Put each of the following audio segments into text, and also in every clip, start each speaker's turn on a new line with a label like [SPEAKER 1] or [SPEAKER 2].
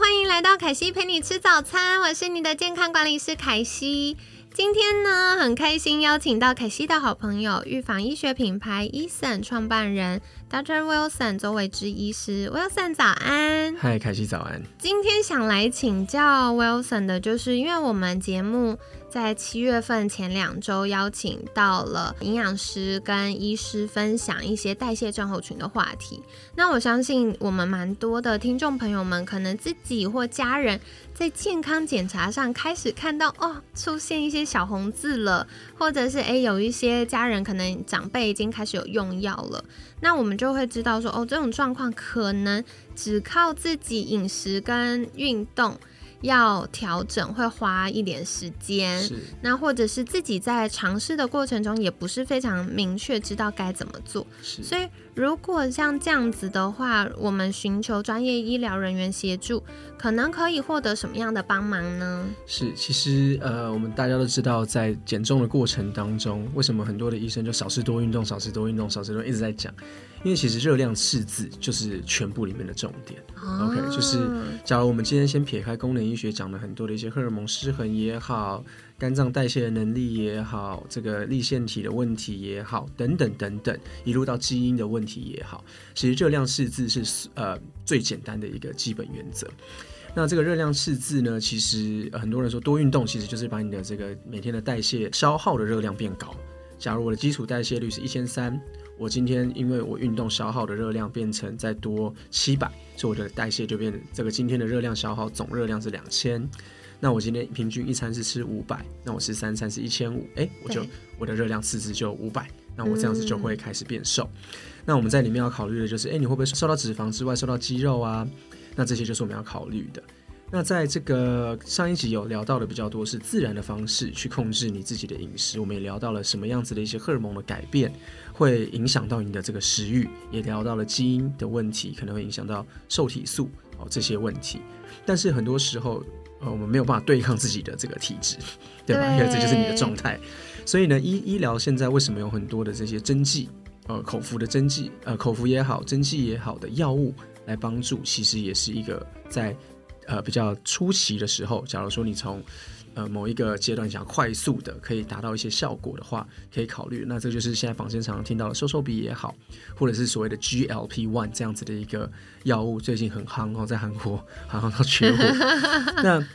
[SPEAKER 1] 欢迎来到凯西陪你吃早餐，我是你的健康管理师凯西。今天呢，很开心邀请到凯西的好朋友，预防医学品牌 Eason 创办人 Dr. Wilson 周伟之医师。Wilson 早安，
[SPEAKER 2] 嗨，凯西早安。
[SPEAKER 1] 今天想来请教 Wilson 的，就是因为我们节目。在七月份前两周，邀请到了营养师跟医师分享一些代谢症候群的话题。那我相信我们蛮多的听众朋友们，可能自己或家人在健康检查上开始看到哦，出现一些小红字了，或者是诶有一些家人可能长辈已经开始有用药了，那我们就会知道说哦，这种状况可能只靠自己饮食跟运动。要调整会花一点时间，那或者是自己在尝试的过程中也不是非常明确知道该怎么做，所以如果像这样子的话，我们寻求专业医疗人员协助，可能可以获得什么样的帮忙呢？
[SPEAKER 2] 是，其实呃，我们大家都知道，在减重的过程当中，为什么很多的医生就少吃多运动，少吃多运动，少吃多一直在讲。因为其实热量赤字就是全部里面的重点。OK，就是假如我们今天先撇开功能医学讲了很多的一些荷尔蒙失衡也好，肝脏代谢的能力也好，这个立腺体的问题也好，等等等等，一路到基因的问题也好，其实热量赤字是呃最简单的一个基本原则。那这个热量赤字呢，其实很多人说多运动，其实就是把你的这个每天的代谢消耗的热量变高。假如我的基础代谢率是一千三。我今天因为我运动消耗的热量变成再多七百，所以我的代谢就变这个今天的热量消耗总热量是两千。那我今天平均一餐是吃五百，那我吃三餐是一千五，哎，我就我的热量赤字就五百，那我这样子就会开始变瘦。那我们在里面要考虑的就是，哎，你会不会受到脂肪之外受到肌肉啊？那这些就是我们要考虑的。那在这个上一集有聊到的比较多是自然的方式去控制你自己的饮食，我们也聊到了什么样子的一些荷尔蒙的改变会影响到你的这个食欲，也聊到了基因的问题可能会影响到受体素哦这些问题。但是很多时候呃我们没有办法对抗自己的这个体质，对吧？因为这就是你的状态。所以呢医医疗现在为什么有很多的这些针剂呃口服的针剂呃口服也好针剂也好的药物来帮助，其实也是一个在。呃，比较初期的时候，假如说你从呃某一个阶段想快速的可以达到一些效果的话，可以考虑。那这就是现在坊间常常听到的瘦瘦笔也好，或者是所谓的 GLP one 这样子的一个药物，最近很夯哦，在韩国好像都缺货。那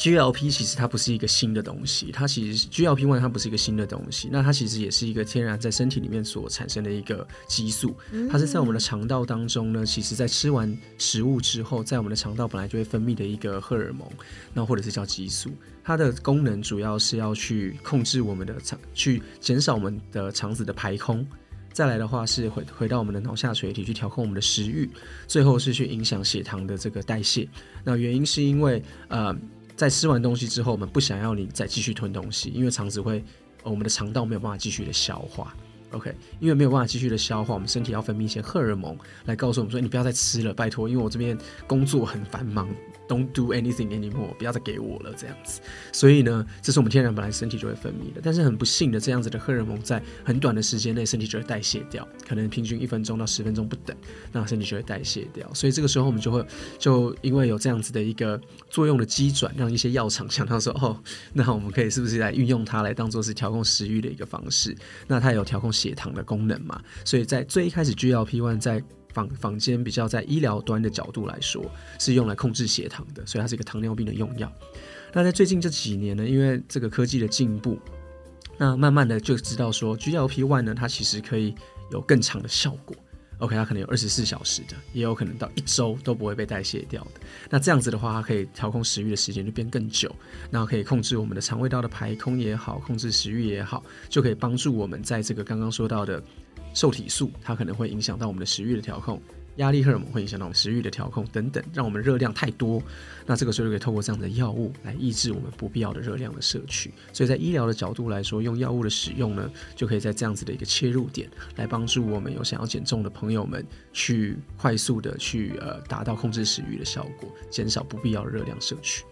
[SPEAKER 2] GLP 其实它不是一个新的东西，它其实 GLP one 它不是一个新的东西，那它其实也是一个天然在身体里面所产生的一个激素，它是在我们的肠道当中呢，其实在吃完食物之后，在我们的肠道本来就会分泌的一个荷尔蒙，那或者是叫激素，它的功能主要是要去控制我们的肠，去减少我们的肠子的排空，再来的话是回回到我们的脑下垂体去调控我们的食欲，最后是去影响血糖的这个代谢，那原因是因为呃。在吃完东西之后，我们不想要你再继续吞东西，因为肠子会，我们的肠道没有办法继续的消化。OK，因为没有办法继续的消化，我们身体要分泌一些荷尔蒙来告诉我们说，你不要再吃了，拜托，因为我这边工作很繁忙。Don't do anything anymore，不要再给我了，这样子。所以呢，这是我们天然本来身体就会分泌的，但是很不幸的，这样子的荷尔蒙在很短的时间内身体就会代谢掉，可能平均一分钟到十分钟不等，那身体就会代谢掉。所以这个时候我们就会就因为有这样子的一个作用的机转，让一些药厂想到说，哦，那我们可以是不是来运用它来当做是调控食欲的一个方式？那它有调控血糖的功能嘛？所以在最一开始 GLP-1 在坊坊间比较在医疗端的角度来说，是用来控制血糖的，所以它是一个糖尿病的用药。那在最近这几年呢，因为这个科技的进步，那慢慢的就知道说，GLP one 呢，它其实可以有更长的效果。OK，它可能有二十四小时的，也有可能到一周都不会被代谢掉的。那这样子的话，它可以调控食欲的时间就变更久，然后可以控制我们的肠胃道的排空也好，控制食欲也好，就可以帮助我们在这个刚刚说到的受体素，它可能会影响到我们的食欲的调控。压力荷尔蒙会影响到我们食欲的调控等等，让我们热量太多。那这个时候就可以透过这样的药物来抑制我们不必要的热量的摄取。所以在医疗的角度来说，用药物的使用呢，就可以在这样子的一个切入点来帮助我们有想要减重的朋友们，去快速的去呃达到控制食欲的效果，减少不必要的热量摄取。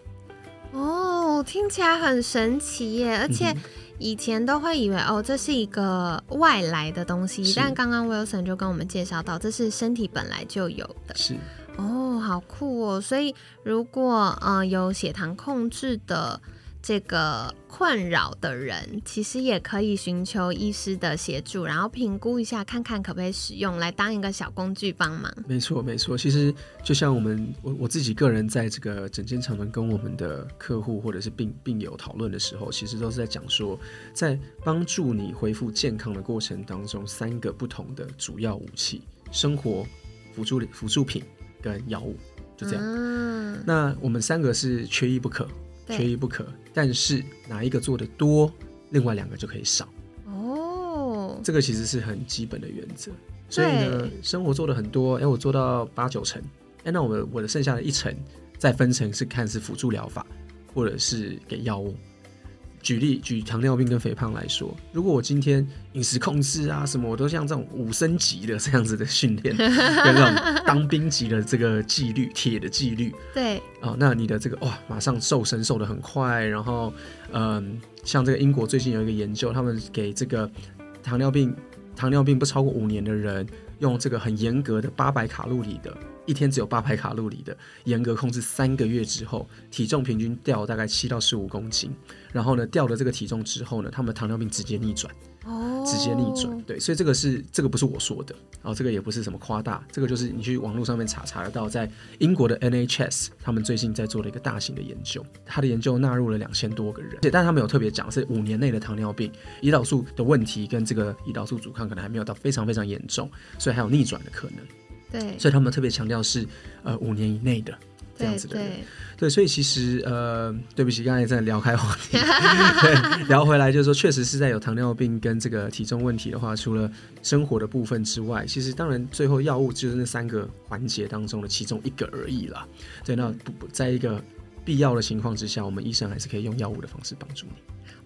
[SPEAKER 1] 哦，听起来很神奇耶，而且。以前都会以为哦，这是一个外来的东西，但刚刚 Wilson 就跟我们介绍到，这是身体本来就有的。
[SPEAKER 2] 是
[SPEAKER 1] 哦，好酷哦！所以如果呃有血糖控制的。这个困扰的人，其实也可以寻求医师的协助，然后评估一下，看看可不可以使用来当一个小工具帮忙。
[SPEAKER 2] 没错，没错。其实就像我们我我自己个人在这个整间长轮跟我们的客户或者是病病友讨论的时候，其实都是在讲说，在帮助你恢复健康的过程当中，三个不同的主要武器：生活辅助辅助品跟药物，就这样。那我们三个是缺一不可。缺一不可，但是哪一个做的多，另外两个就可以少。哦，这个其实是很基本的原则。所以呢，生活做的很多，哎，我做到八九成，哎，那我们我的剩下的一成再分成是看是辅助疗法，或者是给药物。举例举糖尿病跟肥胖来说，如果我今天饮食控制啊什么，我都像这种五升级的这样子的训练，跟这种当兵级的这个纪律，铁的纪律，
[SPEAKER 1] 对，
[SPEAKER 2] 啊，那你的这个哇，马上瘦身瘦的很快，然后嗯，像这个英国最近有一个研究，他们给这个糖尿病糖尿病不超过五年的人，用这个很严格的八百卡路里的。一天只有八百卡路里的严格控制，三个月之后，体重平均掉大概七到十五公斤。然后呢，掉了这个体重之后呢，他们糖尿病直接逆转，哦，直接逆转。对，所以这个是这个不是我说的，然后这个也不是什么夸大，这个就是你去网络上面查查得到，在英国的 NHS 他们最近在做了一个大型的研究，他的研究纳入了两千多个人，而且但他们有特别讲是五年内的糖尿病胰岛素的问题跟这个胰岛素阻抗可能还没有到非常非常严重，所以还有逆转的可能。
[SPEAKER 1] 对，
[SPEAKER 2] 所以他们特别强调是呃五年以内的这样子的人，对，所以其实呃对不起，刚才在聊开话题，对，聊回来就是说，确实是在有糖尿病跟这个体重问题的话，除了生活的部分之外，其实当然最后药物就是那三个环节当中的其中一个而已啦。对，那不不在一个必要的情况之下，我们医生还是可以用药物的方式帮助你。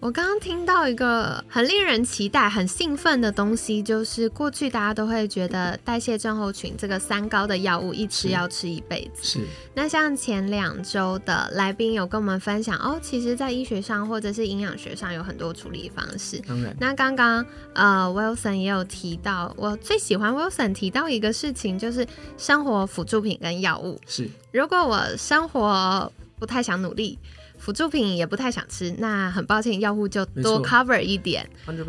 [SPEAKER 1] 我刚刚听到一个很令人期待、很兴奋的东西，就是过去大家都会觉得代谢症候群这个三高的药物一吃要吃一辈子。
[SPEAKER 2] 是。
[SPEAKER 1] 那像前两周的来宾有跟我们分享哦，其实，在医学上或者是营养学上有很多处理方式。
[SPEAKER 2] 当然。
[SPEAKER 1] 那刚刚呃，Wilson 也有提到，我最喜欢 Wilson 提到一个事情，就是生活辅助品跟药物。
[SPEAKER 2] 是。
[SPEAKER 1] 如果我生活不太想努力。辅助品也不太想吃，那很抱歉，药物就多 cover 一点。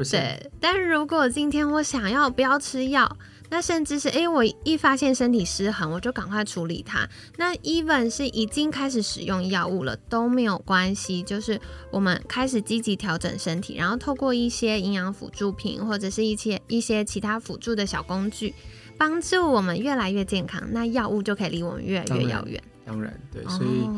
[SPEAKER 1] 对，但如果今天我想要不要吃药，那甚至是哎，我一发现身体失衡，我就赶快处理它。那 even 是已经开始使用药物了都没有关系，就是我们开始积极调整身体，然后透过一些营养辅助品或者是一些一些其他辅助的小工具，帮助我们越来越健康，那药物就可以离我们越来越遥远。
[SPEAKER 2] 当然，对，所以。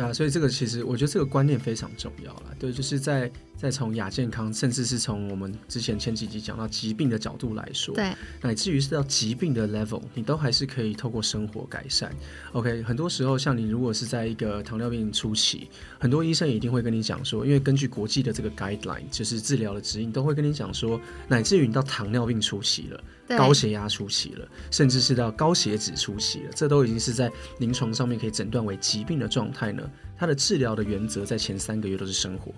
[SPEAKER 2] 啊，所以这个其实我觉得这个观念非常重要了。对，就是在在从亚健康，甚至是从我们之前前几集讲到疾病的角度来说，
[SPEAKER 1] 对，
[SPEAKER 2] 乃至于是到疾病的 level，你都还是可以透过生活改善。OK，很多时候像你如果是在一个糖尿病初期，很多医生一定会跟你讲说，因为根据国际的这个 guideline，就是治疗的指引，都会跟你讲说，乃至于你到糖尿病初期了。高血压初期了，甚至是到高血脂初期了，这都已经是在临床上面可以诊断为疾病的状态呢。它的治疗的原则在前三个月都是生活，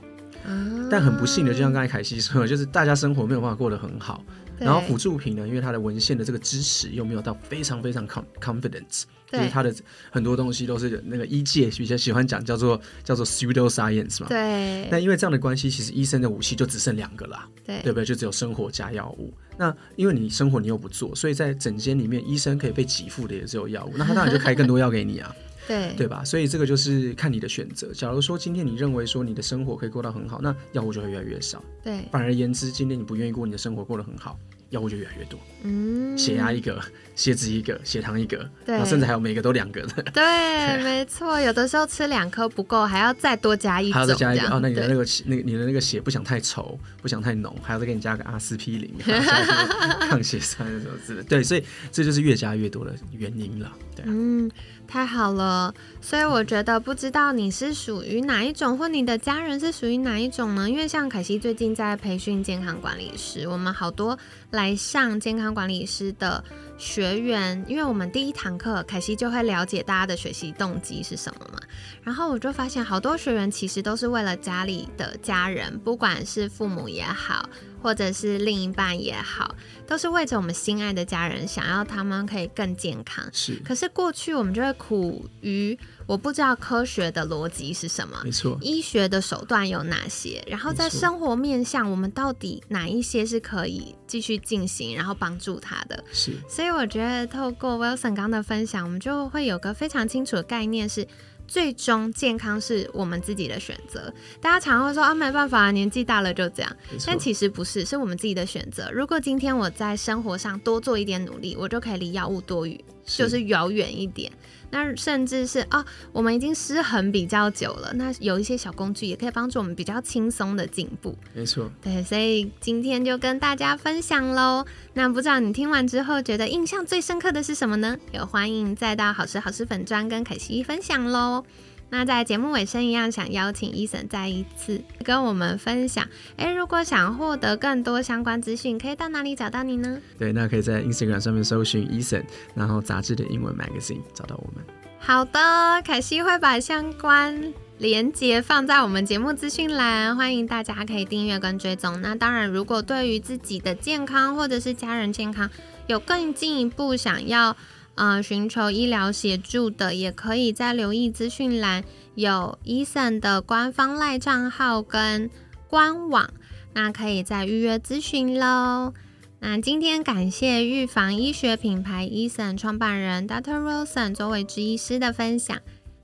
[SPEAKER 2] 但很不幸的，就像刚才凯西说，就是大家生活没有办法过得很好。然后辅助品呢，因为它的文献的这个支持又没有到非常非常 confidence，就是它的很多东西都是那个医界比较喜欢讲叫做叫做 pseudo science 嘛。
[SPEAKER 1] 对。
[SPEAKER 2] 那因为这样的关系，其实医生的武器就只剩两个啦，
[SPEAKER 1] 对
[SPEAKER 2] 对不对？就只有生活加药物。那因为你生活你又不做，所以在诊间里面，医生可以被给付的也只有药物，那他当然就开更多药给你啊。
[SPEAKER 1] 对
[SPEAKER 2] 对吧？所以这个就是看你的选择。假如说今天你认为说你的生活可以过到很好，那药物就会越来越少。
[SPEAKER 1] 对。
[SPEAKER 2] 反而言之，今天你不愿意过你的生活过得很好。药物就越来越多，
[SPEAKER 1] 嗯，
[SPEAKER 2] 血压一个，血脂一个，血糖一个，
[SPEAKER 1] 对
[SPEAKER 2] 然后甚至还有每个都两个的，
[SPEAKER 1] 对，没错，有的时候吃两颗不够，还要再多加一种，
[SPEAKER 2] 还要再加一个哦，那你的那个血那个你的那个血不想太稠，不想太浓，还要再给你加个阿司匹林，抗血栓什么之类的。对，所以这就是越加越多的原因了。对啊，
[SPEAKER 1] 嗯，太好了。所以我觉得，不知道你是属于哪一种，或你的家人是属于哪一种呢？因为像凯西最近在培训健康管理师，我们好多来上健康管理师的学员，因为我们第一堂课，凯西就会了解大家的学习动机是什么嘛。然后我就发现，好多学员其实都是为了家里的家人，不管是父母也好，或者是另一半也好，都是为着我们心爱的家人，想要他们可以更健康。
[SPEAKER 2] 是
[SPEAKER 1] 可是过去我们就会苦于我不知道科学的逻辑是什么，
[SPEAKER 2] 没错，
[SPEAKER 1] 医学的手段有哪些，然后在生活面向，我们到底哪一些是可以继续进行，然后帮助他的。
[SPEAKER 2] 是
[SPEAKER 1] 所以我觉得透过 Wilson 刚的分享，我们就会有个非常清楚的概念是。最终健康是我们自己的选择。大家常会说啊，没办法，年纪大了就这样。但，其实不是，是我们自己的选择。如果今天我在生活上多做一点努力，我就可以离药物多余，就是遥远一点。那甚至是哦，我们已经失衡比较久了，那有一些小工具也可以帮助我们比较轻松的进步。
[SPEAKER 2] 没错。
[SPEAKER 1] 对，所以今天就跟大家分享喽。那不知道你听完之后觉得印象最深刻的是什么呢？也欢迎再到好吃好吃粉砖跟凯西分享喽。那在节目尾声一样，想邀请伊森再一次跟我们分享。诶，如果想获得更多相关资讯，可以到哪里找到你呢？
[SPEAKER 2] 对，那可以在 Instagram 上面搜寻 Eason，然后杂志的英文 magazine 找到我们。
[SPEAKER 1] 好的，凯西会把相关连接放在我们节目资讯栏，欢迎大家可以订阅跟追踪。那当然，如果对于自己的健康或者是家人健康有更进一步想要呃寻求医疗协助的，也可以在留意资讯栏有 Eason 的官方赖账号跟官网，那可以再预约咨询喽。那今天感谢预防医学品牌 Eason 创办人 Dr. Wilson 周伟之医师的分享。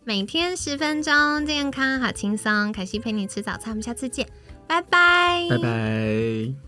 [SPEAKER 1] 每天十分钟，健康好轻松。凯西陪你吃早餐，我们下次见，拜拜，
[SPEAKER 2] 拜拜。